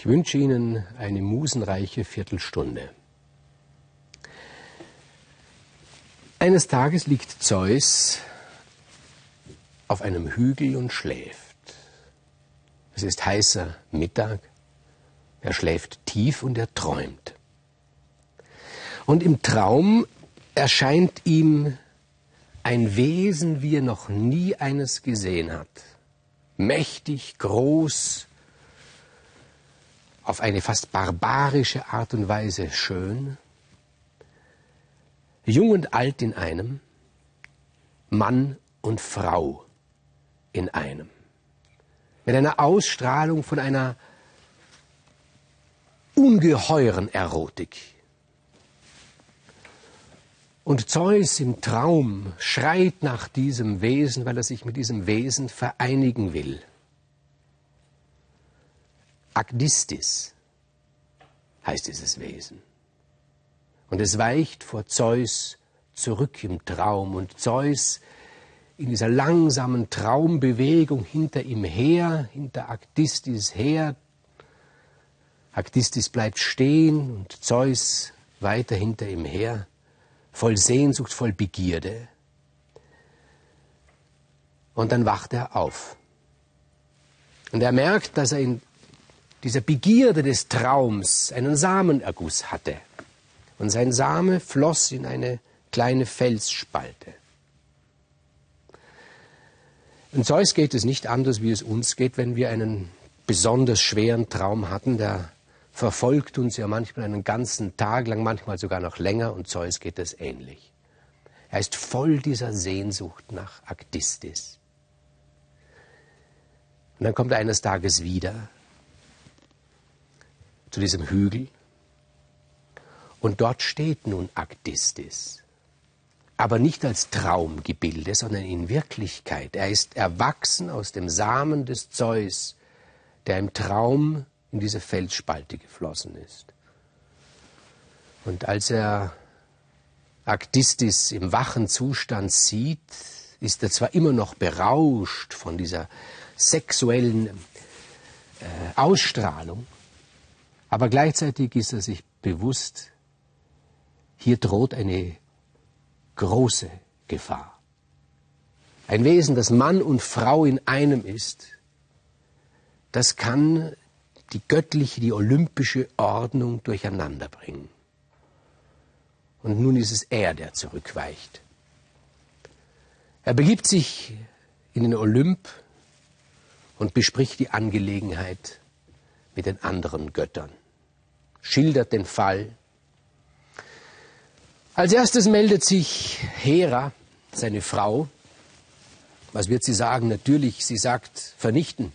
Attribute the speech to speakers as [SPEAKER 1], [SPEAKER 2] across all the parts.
[SPEAKER 1] Ich wünsche Ihnen eine musenreiche Viertelstunde. Eines Tages liegt Zeus auf einem Hügel und schläft. Es ist heißer Mittag. Er schläft tief und er träumt. Und im Traum erscheint ihm ein Wesen, wie er noch nie eines gesehen hat. Mächtig, groß, auf eine fast barbarische Art und Weise schön, jung und alt in einem, Mann und Frau in einem, mit einer Ausstrahlung von einer ungeheuren Erotik. Und Zeus im Traum schreit nach diesem Wesen, weil er sich mit diesem Wesen vereinigen will. Agdistis heißt dieses Wesen. Und es weicht vor Zeus zurück im Traum und Zeus in dieser langsamen Traumbewegung hinter ihm her, hinter Agdistis her. Agdistis bleibt stehen und Zeus weiter hinter ihm her voll Sehnsucht, voll Begierde. Und dann wacht er auf. Und er merkt, dass er in dieser Begierde des Traums einen Samenerguss hatte. Und sein Same floss in eine kleine Felsspalte. Und Zeus geht es nicht anders, wie es uns geht, wenn wir einen besonders schweren Traum hatten, der verfolgt uns ja manchmal einen ganzen Tag lang, manchmal sogar noch länger, und Zeus geht es ähnlich. Er ist voll dieser Sehnsucht nach Aktistis. Und dann kommt er eines Tages wieder zu diesem Hügel und dort steht nun Aktistis. Aber nicht als Traumgebilde, sondern in Wirklichkeit. Er ist erwachsen aus dem Samen des Zeus, der im Traum in diese Felsspalte geflossen ist. Und als er Aktistis im wachen Zustand sieht, ist er zwar immer noch berauscht von dieser sexuellen äh, Ausstrahlung, aber gleichzeitig ist er sich bewusst, hier droht eine große Gefahr. Ein Wesen, das Mann und Frau in einem ist, das kann die göttliche, die olympische Ordnung durcheinander bringen. Und nun ist es er, der zurückweicht. Er begibt sich in den Olymp und bespricht die Angelegenheit mit den anderen Göttern, schildert den Fall. Als erstes meldet sich Hera, seine Frau. Was wird sie sagen? Natürlich, sie sagt vernichten.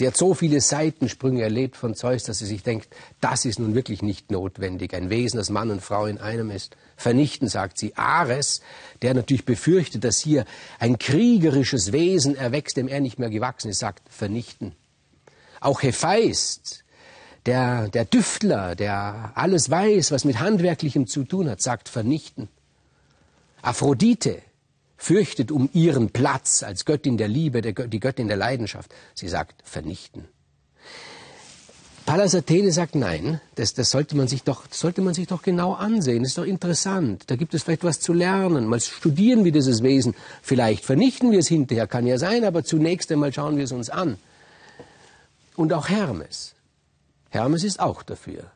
[SPEAKER 1] Sie hat so viele Seitensprünge erlebt von Zeus, dass sie sich denkt, das ist nun wirklich nicht notwendig. Ein Wesen, das Mann und Frau in einem ist. Vernichten, sagt sie. Ares, der natürlich befürchtet, dass hier ein kriegerisches Wesen erwächst, dem er nicht mehr gewachsen ist, sagt vernichten. Auch Hephaist, der, der Düftler, der alles weiß, was mit Handwerklichem zu tun hat, sagt vernichten. Aphrodite, fürchtet um ihren Platz als Göttin der Liebe, der, die Göttin der Leidenschaft. Sie sagt vernichten. Pallas Athene sagt nein, das, das sollte man sich doch, sollte man sich doch genau ansehen. Das ist doch interessant. Da gibt es vielleicht was zu lernen. Mal studieren wir dieses Wesen. Vielleicht vernichten wir es hinterher, kann ja sein, aber zunächst einmal schauen wir es uns an. Und auch Hermes. Hermes ist auch dafür,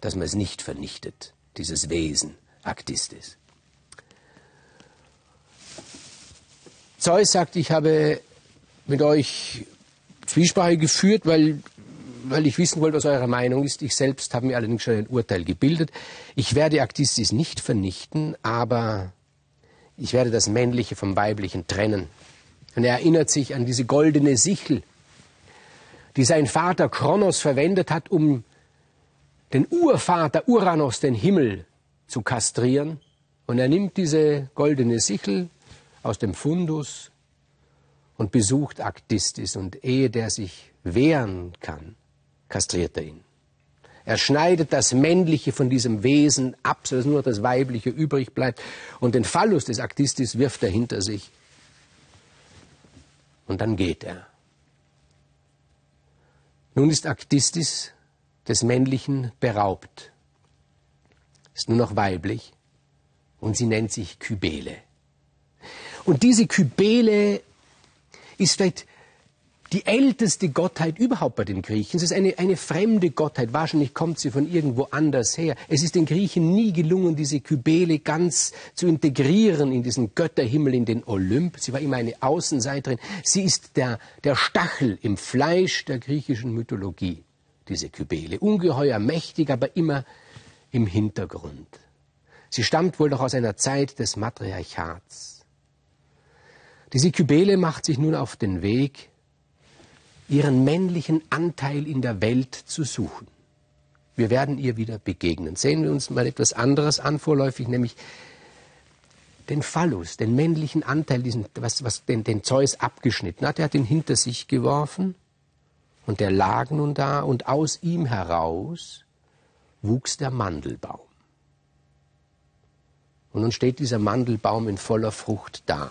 [SPEAKER 1] dass man es nicht vernichtet, dieses Wesen, Aktistis. Zeus sagt, ich habe mit euch Zwiesprache geführt, weil, weil ich wissen wollte, was eure Meinung ist. Ich selbst habe mir allerdings schon ein Urteil gebildet. Ich werde Aktistis nicht vernichten, aber ich werde das Männliche vom Weiblichen trennen. Und er erinnert sich an diese goldene Sichel, die sein Vater Kronos verwendet hat, um den Urvater Uranus, den Himmel, zu kastrieren. Und er nimmt diese goldene Sichel, aus dem Fundus und besucht Aktistis und ehe der sich wehren kann, kastriert er ihn. Er schneidet das Männliche von diesem Wesen ab, sodass nur das Weibliche übrig bleibt und den Phallus des Aktistis wirft er hinter sich. Und dann geht er. Nun ist Aktistis des Männlichen beraubt, ist nur noch weiblich und sie nennt sich Kybele. Und diese Kybele ist vielleicht die älteste Gottheit überhaupt bei den Griechen. Es ist eine, eine fremde Gottheit. Wahrscheinlich kommt sie von irgendwo anders her. Es ist den Griechen nie gelungen, diese Kybele ganz zu integrieren in diesen Götterhimmel, in den Olymp. Sie war immer eine Außenseiterin. Sie ist der, der Stachel im Fleisch der griechischen Mythologie, diese Kybele. Ungeheuer mächtig, aber immer im Hintergrund. Sie stammt wohl noch aus einer Zeit des Matriarchats. Diese Kybele macht sich nun auf den Weg, ihren männlichen Anteil in der Welt zu suchen. Wir werden ihr wieder begegnen. Sehen wir uns mal etwas anderes an vorläufig, nämlich den Phallus, den männlichen Anteil, diesen, was, was den, den Zeus abgeschnitten hat. Er hat ihn hinter sich geworfen und der lag nun da und aus ihm heraus wuchs der Mandelbaum. Und nun steht dieser Mandelbaum in voller Frucht da.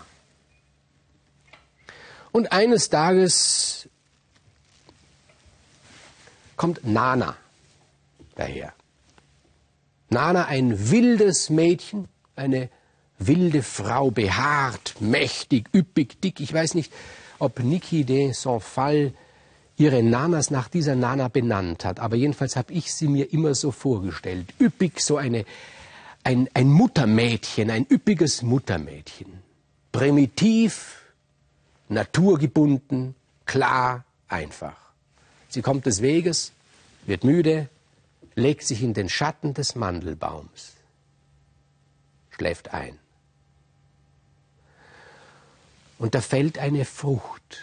[SPEAKER 1] Und eines Tages kommt Nana daher. Nana, ein wildes Mädchen, eine wilde Frau, behaart, mächtig, üppig, dick. Ich weiß nicht, ob Niki de Saint-Fall ihre Nanas nach dieser Nana benannt hat, aber jedenfalls habe ich sie mir immer so vorgestellt. Üppig, so eine, ein, ein Muttermädchen, ein üppiges Muttermädchen. Primitiv, naturgebunden, klar, einfach. Sie kommt des Weges, wird müde, legt sich in den Schatten des Mandelbaums, schläft ein. Und da fällt eine Frucht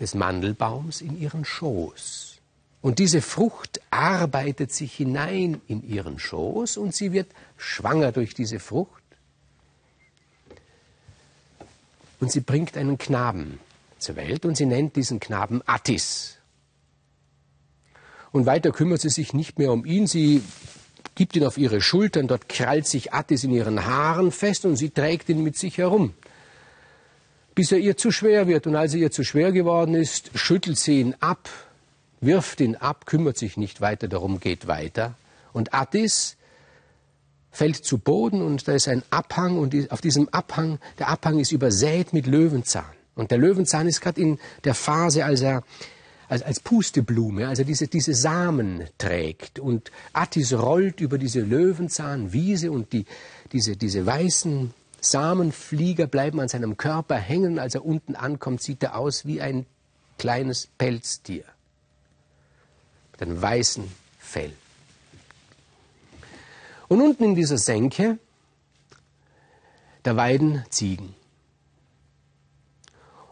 [SPEAKER 1] des Mandelbaums in ihren Schoß. Und diese Frucht arbeitet sich hinein in ihren Schoß und sie wird schwanger durch diese Frucht. Und sie bringt einen Knaben zur Welt und sie nennt diesen Knaben Attis. Und weiter kümmert sie sich nicht mehr um ihn. Sie gibt ihn auf ihre Schultern, dort krallt sich Attis in ihren Haaren fest und sie trägt ihn mit sich herum. Bis er ihr zu schwer wird. Und als er ihr zu schwer geworden ist, schüttelt sie ihn ab, wirft ihn ab, kümmert sich nicht weiter darum, geht weiter. Und Attis fällt zu Boden und da ist ein Abhang und auf diesem Abhang, der Abhang ist übersät mit Löwenzahn. Und der Löwenzahn ist gerade in der Phase, als er als, als Pusteblume, also diese, diese Samen trägt. Und Attis rollt über diese Löwenzahnwiese und die, diese, diese weißen Samenflieger bleiben an seinem Körper hängen. Als er unten ankommt, sieht er aus wie ein kleines Pelztier mit einem weißen Fell. Und unten in dieser Senke, da weiden Ziegen.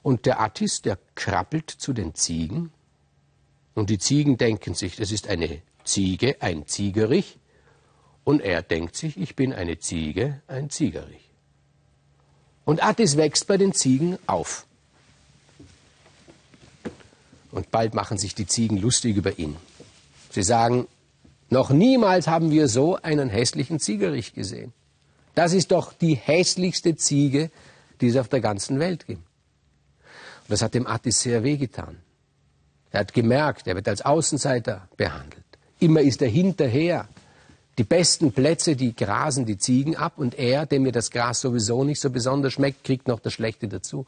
[SPEAKER 1] Und der Attis, der krabbelt zu den Ziegen und die Ziegen denken sich, das ist eine Ziege, ein Ziegerich. Und er denkt sich, ich bin eine Ziege, ein Ziegerich. Und Attis wächst bei den Ziegen auf. Und bald machen sich die Ziegen lustig über ihn. Sie sagen, noch niemals haben wir so einen hässlichen Ziegerich gesehen. Das ist doch die hässlichste Ziege, die es auf der ganzen Welt gibt. Und das hat dem Attis sehr wehgetan. Er hat gemerkt, er wird als Außenseiter behandelt. Immer ist er hinterher. Die besten Plätze, die grasen die Ziegen ab und er, dem mir das Gras sowieso nicht so besonders schmeckt, kriegt noch das Schlechte dazu.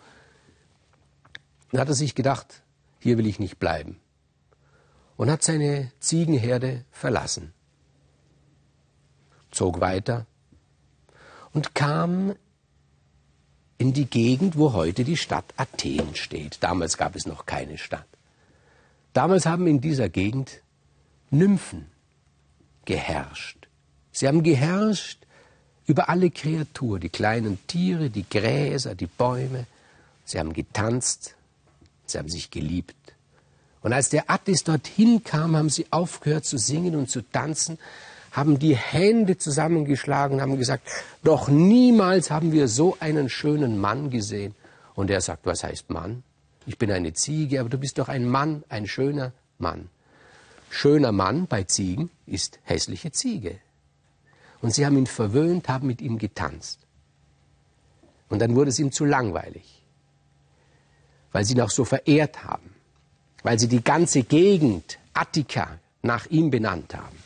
[SPEAKER 1] Dann hat er sich gedacht, hier will ich nicht bleiben. Und hat seine Ziegenherde verlassen. Zog weiter und kam in die Gegend, wo heute die Stadt Athen steht. Damals gab es noch keine Stadt. Damals haben in dieser Gegend Nymphen geherrscht. Sie haben geherrscht über alle Kreaturen, die kleinen Tiere, die Gräser, die Bäume. Sie haben getanzt, sie haben sich geliebt. Und als der Attis dorthin kam, haben sie aufgehört zu singen und zu tanzen, haben die Hände zusammengeschlagen, haben gesagt, doch niemals haben wir so einen schönen Mann gesehen. Und er sagt, was heißt Mann? Ich bin eine Ziege, aber du bist doch ein Mann, ein schöner Mann. Schöner Mann bei Ziegen ist hässliche Ziege. Und sie haben ihn verwöhnt, haben mit ihm getanzt. Und dann wurde es ihm zu langweilig, weil sie ihn auch so verehrt haben. weil sie die ganze Gegend Attika nach ihm benannt haben.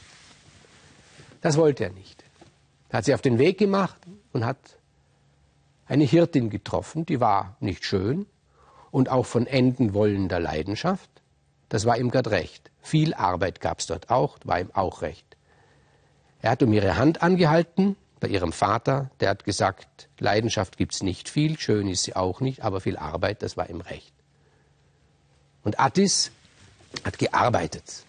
[SPEAKER 1] Das wollte er nicht. Er hat sie auf den Weg gemacht und hat eine Hirtin getroffen, die war nicht schön und auch von Enden wollender Leidenschaft. Das war ihm gerade recht. Viel Arbeit gab es dort auch, war ihm auch recht. Er hat um ihre Hand angehalten bei ihrem Vater, der hat gesagt, Leidenschaft gibt es nicht viel, schön ist sie auch nicht, aber viel Arbeit, das war ihm recht. Und Attis hat gearbeitet,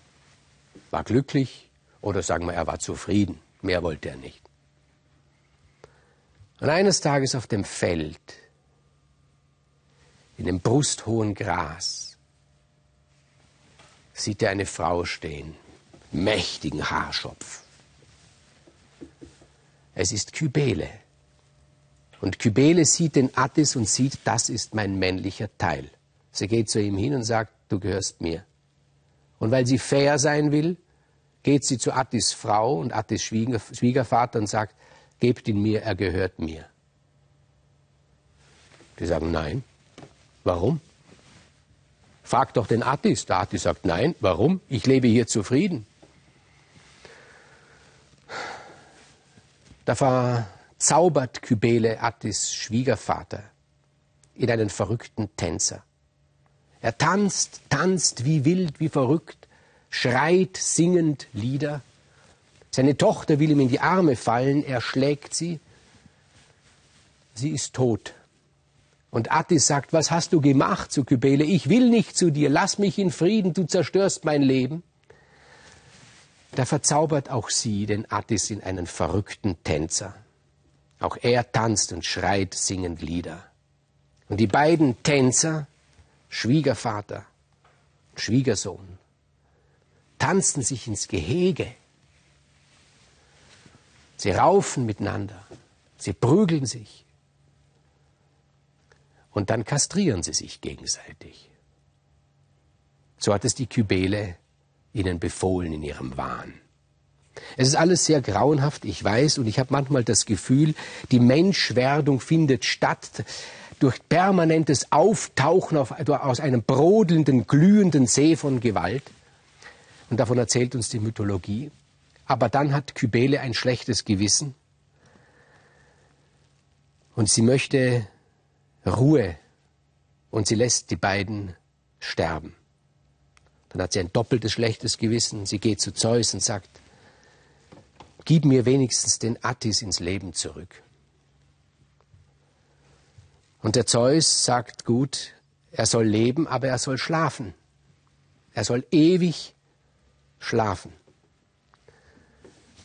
[SPEAKER 1] war glücklich oder sagen wir, er war zufrieden, mehr wollte er nicht. Und eines Tages auf dem Feld, in dem brusthohen Gras, sieht er eine Frau stehen, mächtigen Haarschopf. Es ist Kybele. Und Kybele sieht den Attis und sieht, das ist mein männlicher Teil. Sie geht zu ihm hin und sagt, du gehörst mir. Und weil sie fair sein will, geht sie zu Attis Frau und Attis Schwiegervater und sagt, gebt ihn mir, er gehört mir. Die sagen nein. Warum? Frag doch den Attis. Der Attis sagt nein. Warum? Ich lebe hier zufrieden. Da verzaubert Kybele Attis Schwiegervater in einen verrückten Tänzer. Er tanzt, tanzt wie wild, wie verrückt, schreit singend Lieder. Seine Tochter will ihm in die Arme fallen, er schlägt sie. Sie ist tot. Und Attis sagt, was hast du gemacht zu Kybele? Ich will nicht zu dir, lass mich in Frieden, du zerstörst mein Leben. Da verzaubert auch sie den Attis in einen verrückten Tänzer. Auch er tanzt und schreit singend Lieder. Und die beiden Tänzer, Schwiegervater, Schwiegersohn, tanzen sich ins Gehege. Sie raufen miteinander, sie prügeln sich und dann kastrieren sie sich gegenseitig. So hat es die Kybele ihnen befohlen in ihrem Wahn. Es ist alles sehr grauenhaft, ich weiß, und ich habe manchmal das Gefühl, die Menschwerdung findet statt durch permanentes Auftauchen auf, aus einem brodelnden, glühenden See von Gewalt. Und davon erzählt uns die Mythologie. Aber dann hat Kybele ein schlechtes Gewissen und sie möchte Ruhe und sie lässt die beiden sterben. Dann hat sie ein doppeltes schlechtes Gewissen. Sie geht zu Zeus und sagt, gib mir wenigstens den Attis ins Leben zurück. Und der Zeus sagt, gut, er soll leben, aber er soll schlafen. Er soll ewig schlafen.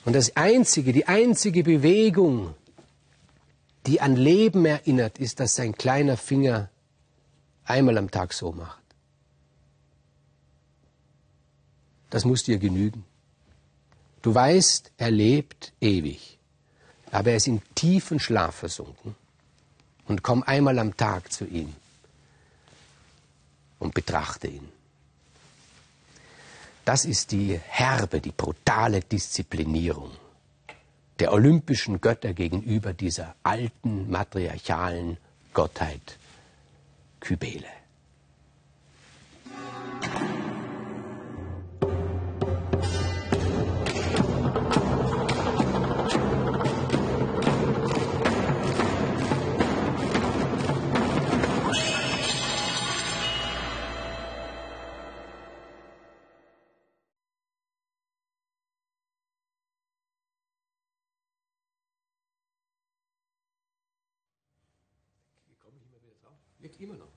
[SPEAKER 1] Und das einzige, die einzige Bewegung, die an Leben erinnert, ist, dass sein kleiner Finger einmal am Tag so macht. Das muss dir genügen. Du weißt, er lebt ewig, aber er ist in tiefen Schlaf versunken. Und komm einmal am Tag zu ihm und betrachte ihn. Das ist die herbe, die brutale Disziplinierung der olympischen Götter gegenüber dieser alten matriarchalen Gottheit Kybele. Immer noch.